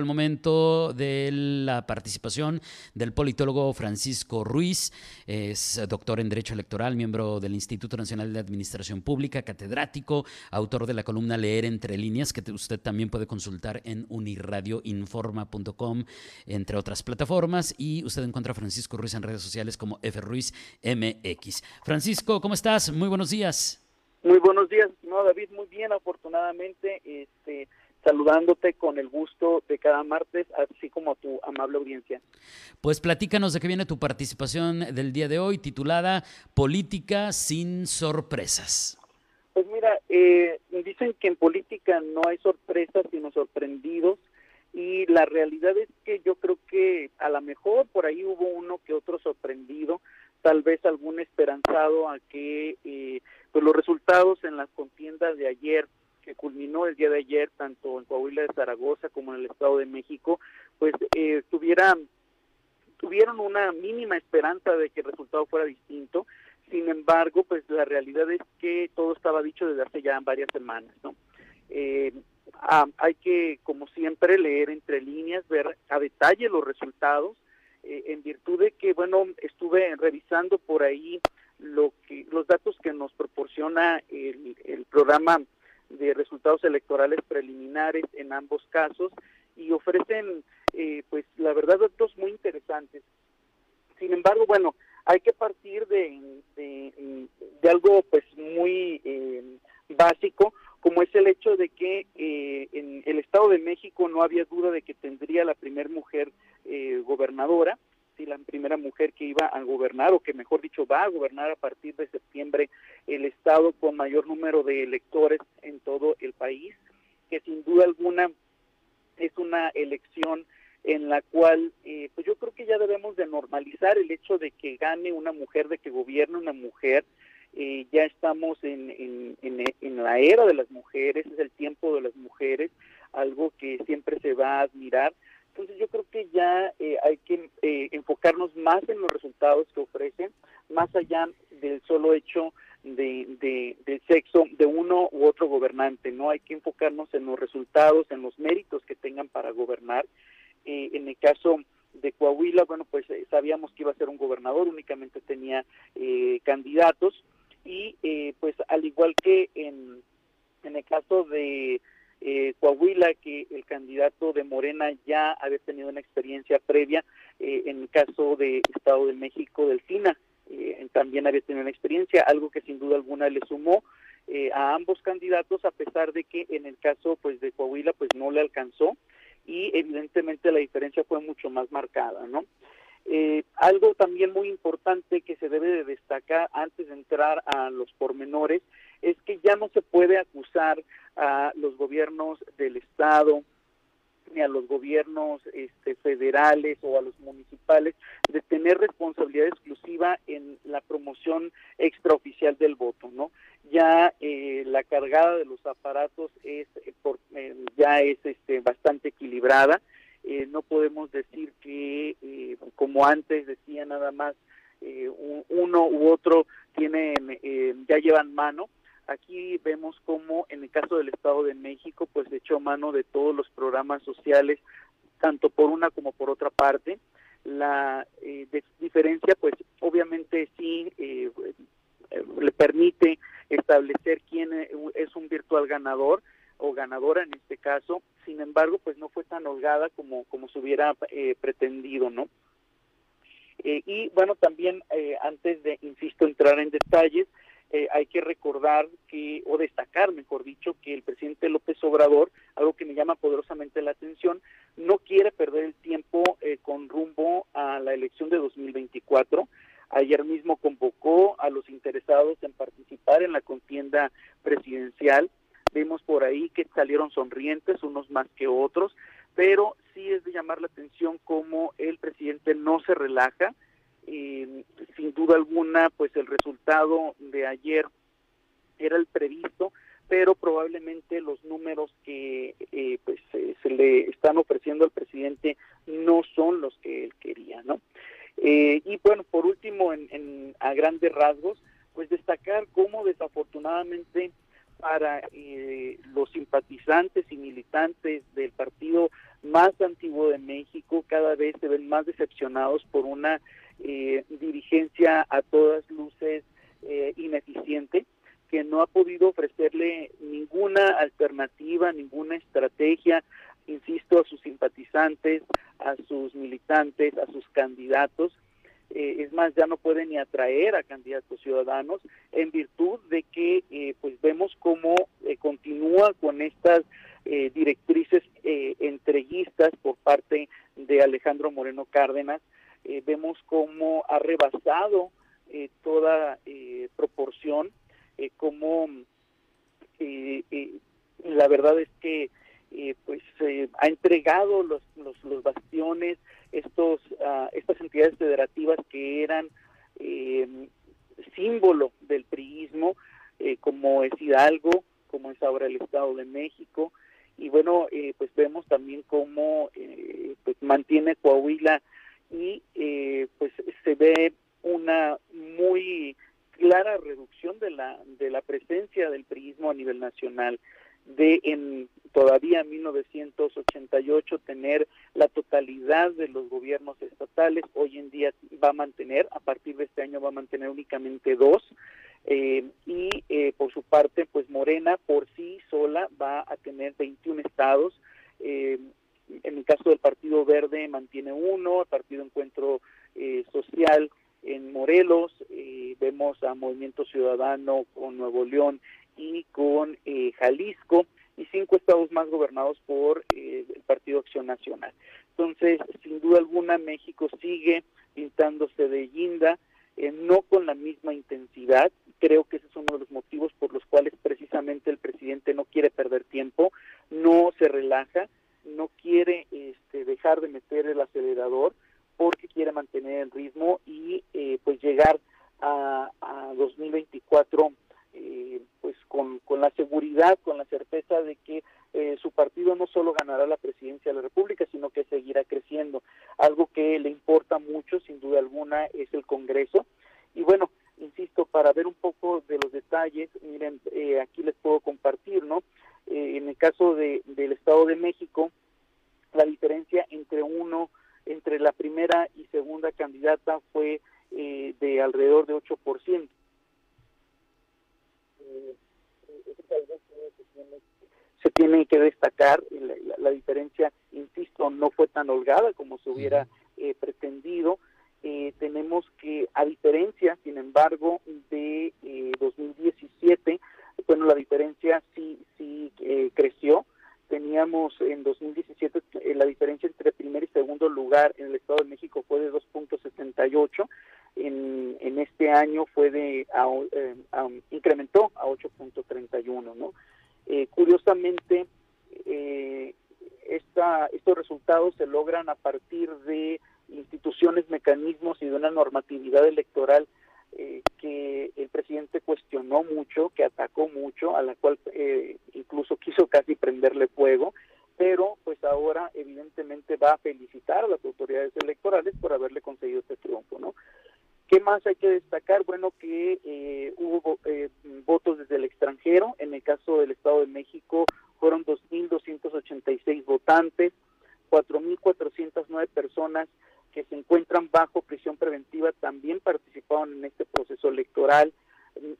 el momento de la participación del politólogo Francisco Ruiz, es doctor en Derecho Electoral, miembro del Instituto Nacional de Administración Pública, catedrático, autor de la columna Leer entre líneas, que usted también puede consultar en uniradioinforma.com, entre otras plataformas, y usted encuentra a Francisco Ruiz en redes sociales como FRuizMX. Francisco, ¿cómo estás? Muy buenos días. Muy buenos días, David, muy bien, afortunadamente, este saludándote con el gusto de cada martes, así como a tu amable audiencia. Pues platícanos de qué viene tu participación del día de hoy, titulada Política sin sorpresas. Pues mira, eh, dicen que en política no hay sorpresas, sino sorprendidos, y la realidad es que yo creo que a lo mejor por ahí hubo uno que otro sorprendido, tal vez algún esperanzado a que eh, pues los resultados en las contiendas de ayer que culminó el día de ayer, tanto en Coahuila de Zaragoza como en el Estado de México, pues eh, tuvieran, tuvieron una mínima esperanza de que el resultado fuera distinto. Sin embargo, pues la realidad es que todo estaba dicho desde hace ya varias semanas, ¿no? Eh, hay que, como siempre, leer entre líneas, ver a detalle los resultados, eh, en virtud de que, bueno, estuve revisando por ahí lo que los datos que nos proporciona el, el programa de resultados electorales preliminares en ambos casos y ofrecen, eh, pues la verdad, datos muy interesantes. Sin embargo, bueno, hay que partir de, de, algo pues muy eh, básico, como es el hecho de que eh, en el Estado de México no había duda de que tendría la primera mujer gobernadora, la primera mujer que iba a gobernar, o que mejor dicho va a gobernar a partir de septiembre el estado con mayor número de electores todo el país, que sin duda alguna es una elección en la cual eh, pues yo creo que ya debemos de normalizar el hecho de que gane una mujer, de que gobierne una mujer, eh, ya estamos en, en, en, la era de las mujeres, es el tiempo de las mujeres, algo que siempre se va a admirar, entonces yo creo que ya eh, hay que eh, enfocarnos más en los resultados que ofrecen, más allá del solo hecho de, de, del sexo de uno u otro gobernante, ¿no? Hay que enfocarnos en los resultados, en los méritos que tengan para gobernar. Eh, en el caso de Coahuila, bueno, pues sabíamos que iba a ser un gobernador, únicamente tenía candidatos y pues al igual que en, en el caso de eh, Coahuila, que el candidato de Morena ya había tenido una experiencia previa, eh, en el caso de Estado de México, Delfina, eh, también había tenido una experiencia, algo que sin duda alguna le sumó eh, a ambos candidatos, a pesar de que en el caso pues de Coahuila pues no le alcanzó y evidentemente la diferencia fue mucho más marcada, ¿no? Eh, algo también muy importante que se debe de destacar antes de entrar a los pormenores es que ya no se puede acusar a los gobiernos del Estado ni a los gobiernos este, federales o a los municipales de tener responsabilidad exclusiva en la promoción extraoficial del voto, ¿no? Ya eh, la cargada de los aparatos es eh, eh, ya es este, bastante equilibrada. no podemos decir que, como antes decía nada más, uno u otro tienen ya llevan mano Aquí vemos cómo en el caso del Estado de México, pues echó mano de todos los programas sociales, tanto por una como por otra parte. La eh, diferencia, pues obviamente sí eh, le permite establecer quién es un virtual ganador o ganadora en este caso. Sin embargo, pues no fue tan holgada como como se hubiera eh, pretendido, ¿no? y bueno, también antes de, insisto, entrar en detalles, eh, hay que recordar que, o destacar, mejor dicho, que el presidente López Obrador, algo que me llama poderosamente la atención, no quiere perder el tiempo eh, con rumbo a la elección de 2024. Ayer mismo convocó a los interesados en participar en la contienda presidencial. Vemos por ahí que salieron sonrientes, unos más que otros, pero sí es de llamar la atención cómo el presidente no se relaja, alguna, pues el resultado de ayer era el previsto, pero probablemente los números que eh, pues se le están ofreciendo al presidente no y bueno, por último, en, a grandes rasgos, pues destacar cómo desafortunadamente para los simpatizantes y militantes del partido más antiguo de México cada vez se ven más decepcionados por una dirigencia a todas luces ineficiente que no ha podido ofrecerle ninguna alternativa, ninguna estrategia, insisto, a sus simpatizantes, a sus militantes, a sus candidatos. Eh, es más, ya no puede ni atraer a candidatos ciudadanos en virtud de que eh, pues vemos cómo eh, continúa con estas directrices entreguistas por parte de Alejandro Moreno Cárdenas. Vemos cómo ha rebasado toda proporción eh, cómo eh, eh, la verdad es que pues ha entregado los, los, bastiones estos uh, estas entidades federativas que eran símbolo del priismo como es Hidalgo como es ahora el Estado de México. Y bueno pues vemos también cómo pues mantiene Coahuila y pues se ve una muy clara reducción de la de la presencia del priismo a nivel nacional de en todavía 1988 tener la totalidad de los gobiernos estatales hoy en día va a mantener a partir de este año va a mantener únicamente dos eh, y eh, por su parte pues Morena por sí sola va a tener 21 estados eh, caso del Partido Verde mantiene uno el Partido Encuentro Social en Morelos, eh, vemos a Movimiento Ciudadano con Nuevo León y con eh, Jalisco, y cinco estados más gobernados por eh, el Partido Acción Nacional. Entonces, sin duda alguna, México sigue pintándose de guinda, no con la misma intensidad. Creo que ese es uno de los motivos por los cuales precisamente el presidente no quiere perder tiempo, no se relaja, de meter el acelerador, porque quiere mantener el ritmo y eh, pues llegar a, 2024 eh, pues con, con, la seguridad, con la certeza de que eh, su partido no solo ganará la presidencia de la República, sino que seguirá creciendo. Algo que le importa mucho, sin duda alguna, es el Congreso. Y bueno, insisto, para ver un poco de los detalles, miren, aquí les puedo compartir, ¿no? en el caso de, del Estado de México, la diferencia entre uno entre la primera y segunda candidata fue eh, de alrededor de 8%. Eh, se tiene que destacar, la, diferencia, insisto, no fue tan holgada como se hubiera eh, pretendido. tenemos que, a diferencia, sin embargo, de 2017, bueno, la diferencia sí, sí creció teníamos en 2017 eh, la diferencia entre primer y segundo lugar en el Estado de México fue de 2.78 en, en este año fue de eh, incrementó a 8.31 no eh, curiosamente esta, estos resultados se logran a partir de instituciones mecanismos y de una normatividad electoral eh, que el presidente cuestionó mucho, que atacó mucho, a la cual eh, incluso quiso casi prenderle fuego, pero pues ahora evidentemente va a felicitar a las autoridades electorales por haberle conseguido este triunfo, ¿no? ¿Qué más hay que destacar? Bueno, que eh, hubo votos desde el extranjero, en el caso del Estado de México fueron 2.286 votantes, 4.409 personas que se encuentran bajo prisión preventiva también participaron en este proceso electoral.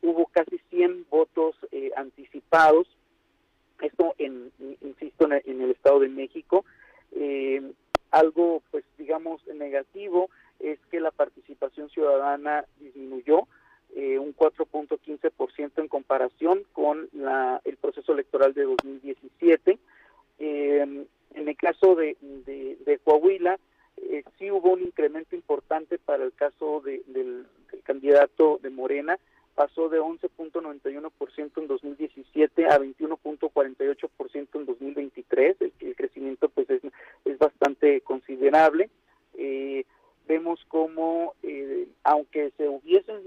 Hubo casi 100 votos eh, anticipados. Esto, en, insisto, en el, Estado de México. Eh, algo, pues, digamos, negativo es que la participación ciudadana disminuyó eh, un 4.15% en comparación con la, el proceso electoral de 2017. en el caso de, de Coahuila, eh, sí hubo un incremento importante para el caso de, del, candidato de Morena, pasó de 11.91% en 2017 a 21.48% en 2023, el, el crecimiento pues es, es bastante considerable. Eh, vemos como, eh, aunque se hubiesen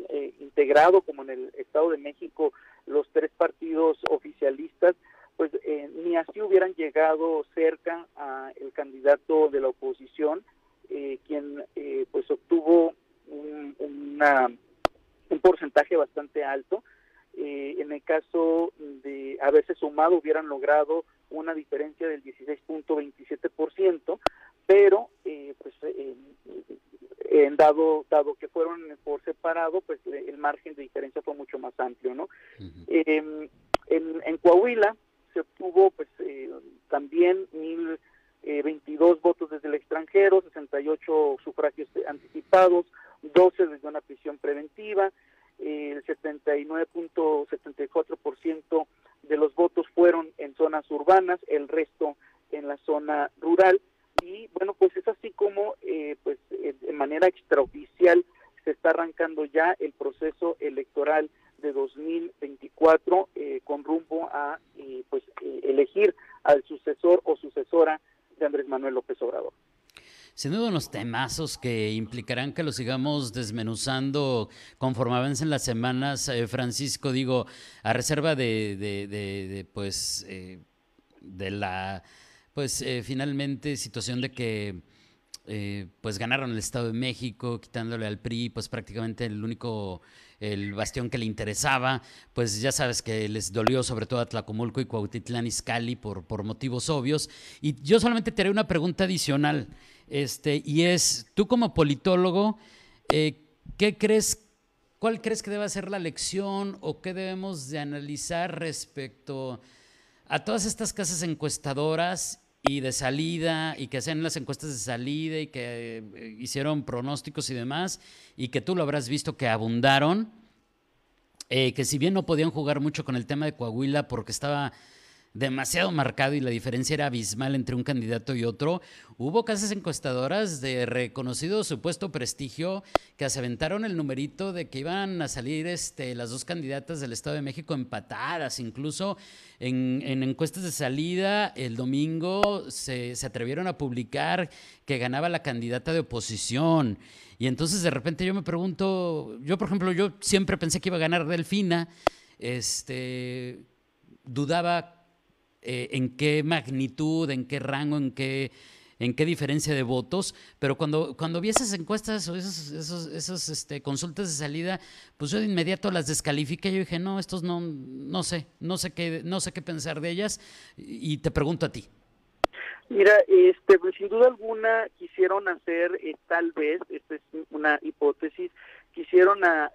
integrado, como en el Estado de México, los tres partidos oficialistas, pues eh, ni así hubieran llegado cerca a el candidato de la oposición, eh, quien eh, pues obtuvo un, un porcentaje bastante alto. Eh, en el caso de haberse sumado hubieran logrado una diferencia del 16.27%, pero eh, pues eh, dado dado fueron por separado, pues el margen de diferencia fue mucho más amplio, ¿no? Em, en, en, Coahuila se obtuvo pues también mil 22 votos desde el extranjero, 68 sufragios anticipados, 12 desde una prisión preventiva, el 79.74% de los votos fueron en zonas urbanas, el resto en la zona rural y bueno pues es así como eh, pues de manera extraoficial se está arrancando ya el proceso electoral de 2024 eh, con rumbo a eh, pues elegir al sucesor o sucesora de Andrés Manuel López Obrador. Sin duda unos temazos que implicarán que los sigamos desmenuzando conforme avancen las semanas, eh, Francisco, digo, a reserva de, de, pues, eh, de la, pues, eh, finalmente situación de que pues ganaron el Estado de México, quitándole al PRI, pues prácticamente el único, el bastión que le interesaba, pues ya sabes que les dolió sobre todo a Tlacomulco y Cuautitlán Izcalli por, por motivos obvios. Y yo solamente te haré una pregunta adicional. Este, y es, tú como politólogo, eh, ¿qué crees, cuál crees que debe ser la lección o qué debemos de analizar respecto a todas estas casas encuestadoras y de salida y que hacen las encuestas de salida y que eh, hicieron pronósticos y demás y que tú lo habrás visto que abundaron, eh, que si bien no podían jugar mucho con el tema de Coahuila porque estaba demasiado marcado y la diferencia era abismal entre un candidato y otro, hubo casas encuestadoras de reconocido supuesto prestigio que se el numerito de que iban a salir este, las dos candidatas del Estado de México empatadas, incluso en, encuestas de salida el domingo se, se atrevieron a publicar que ganaba la candidata de oposición. Y entonces de repente yo me pregunto, yo por ejemplo, yo siempre pensé que iba a ganar Delfina, este, dudaba eh, en qué magnitud, en qué rango, en qué, en qué diferencia de votos, pero cuando, cuando vi esas encuestas o esos, esos, esos este, consultas de salida, pues yo de inmediato las descalifiqué. Yo dije, no, estos no, no sé, no sé qué, no sé qué pensar de ellas, y te pregunto a ti. Mira, este, pues, sin duda alguna quisieron hacer, eh, tal vez, esta es una hipótesis, quisieron a,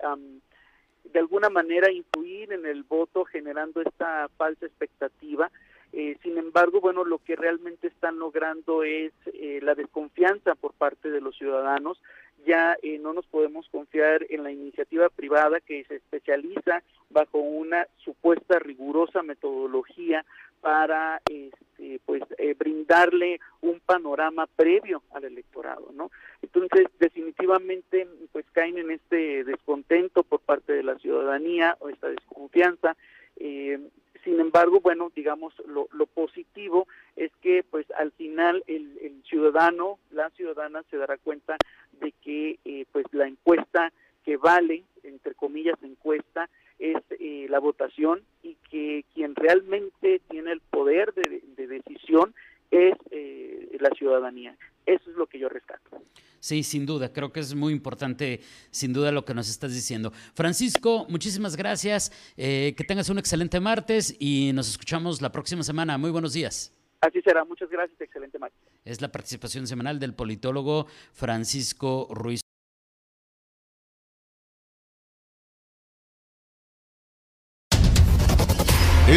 de alguna manera influir en el voto generando esta falsa expectativa eh, sin embargo, bueno, lo que realmente están logrando es eh, la desconfianza por parte de los ciudadanos. Ya eh, no nos podemos confiar en la iniciativa privada que se especializa bajo una supuesta rigurosa metodología para este, pues brindarle un panorama previo al electorado, ¿no? Entonces, definitivamente, pues caen en este descontento por parte de la ciudadanía o esta desconfianza. Eh, sin embargo, bueno, digamos, lo, positivo es que pues al final el, ciudadano, la ciudadana se dará cuenta de que eh, pues la encuesta que vale, entre comillas, encuesta, es eh, la votación y que quien realmente tiene el poder de, de decisión es eh, la ciudadanía. Eso es lo que yo rescato. Sí, sin duda, creo que es muy importante, sin duda, lo que nos estás diciendo. Francisco, muchísimas gracias, eh, que tengas un excelente martes y nos escuchamos la próxima semana. Muy buenos días. Así será, muchas gracias, excelente martes. Es la participación semanal del politólogo Francisco Ruiz.